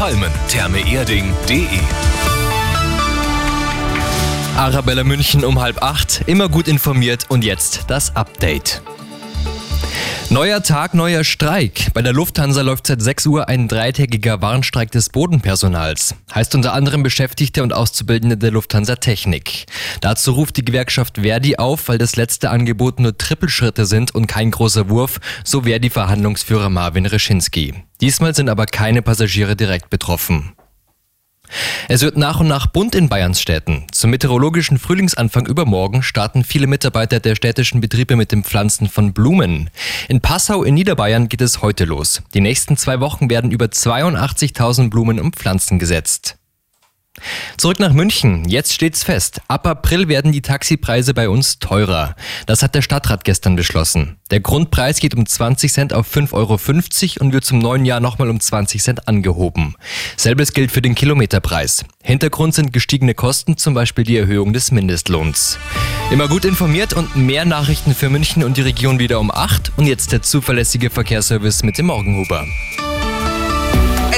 Palmen, thermeerding.de Arabella München um halb acht, immer gut informiert und jetzt das Update. Neuer Tag, neuer Streik. Bei der Lufthansa läuft seit 6 Uhr ein dreitägiger Warnstreik des Bodenpersonals. Heißt unter anderem Beschäftigte und Auszubildende der Lufthansa Technik. Dazu ruft die Gewerkschaft Verdi auf, weil das letzte Angebot nur Trippelschritte sind und kein großer Wurf, so Verdi-Verhandlungsführer Marvin Reschinski. Diesmal sind aber keine Passagiere direkt betroffen. Es wird nach und nach bunt in Bayerns Städten. Zum meteorologischen Frühlingsanfang übermorgen starten viele Mitarbeiter der städtischen Betriebe mit dem Pflanzen von Blumen. In Passau in Niederbayern geht es heute los. Die nächsten zwei Wochen werden über 82.000 Blumen und Pflanzen gesetzt. Zurück nach München. Jetzt steht's fest. Ab April werden die Taxipreise bei uns teurer. Das hat der Stadtrat gestern beschlossen. Der Grundpreis geht um 20 Cent auf 5,50 Euro und wird zum neuen Jahr nochmal um 20 Cent angehoben. Selbes gilt für den Kilometerpreis. Hintergrund sind gestiegene Kosten, zum Beispiel die Erhöhung des Mindestlohns. Immer gut informiert und mehr Nachrichten für München und die Region wieder um 8 und jetzt der zuverlässige Verkehrsservice mit dem Morgenhuber.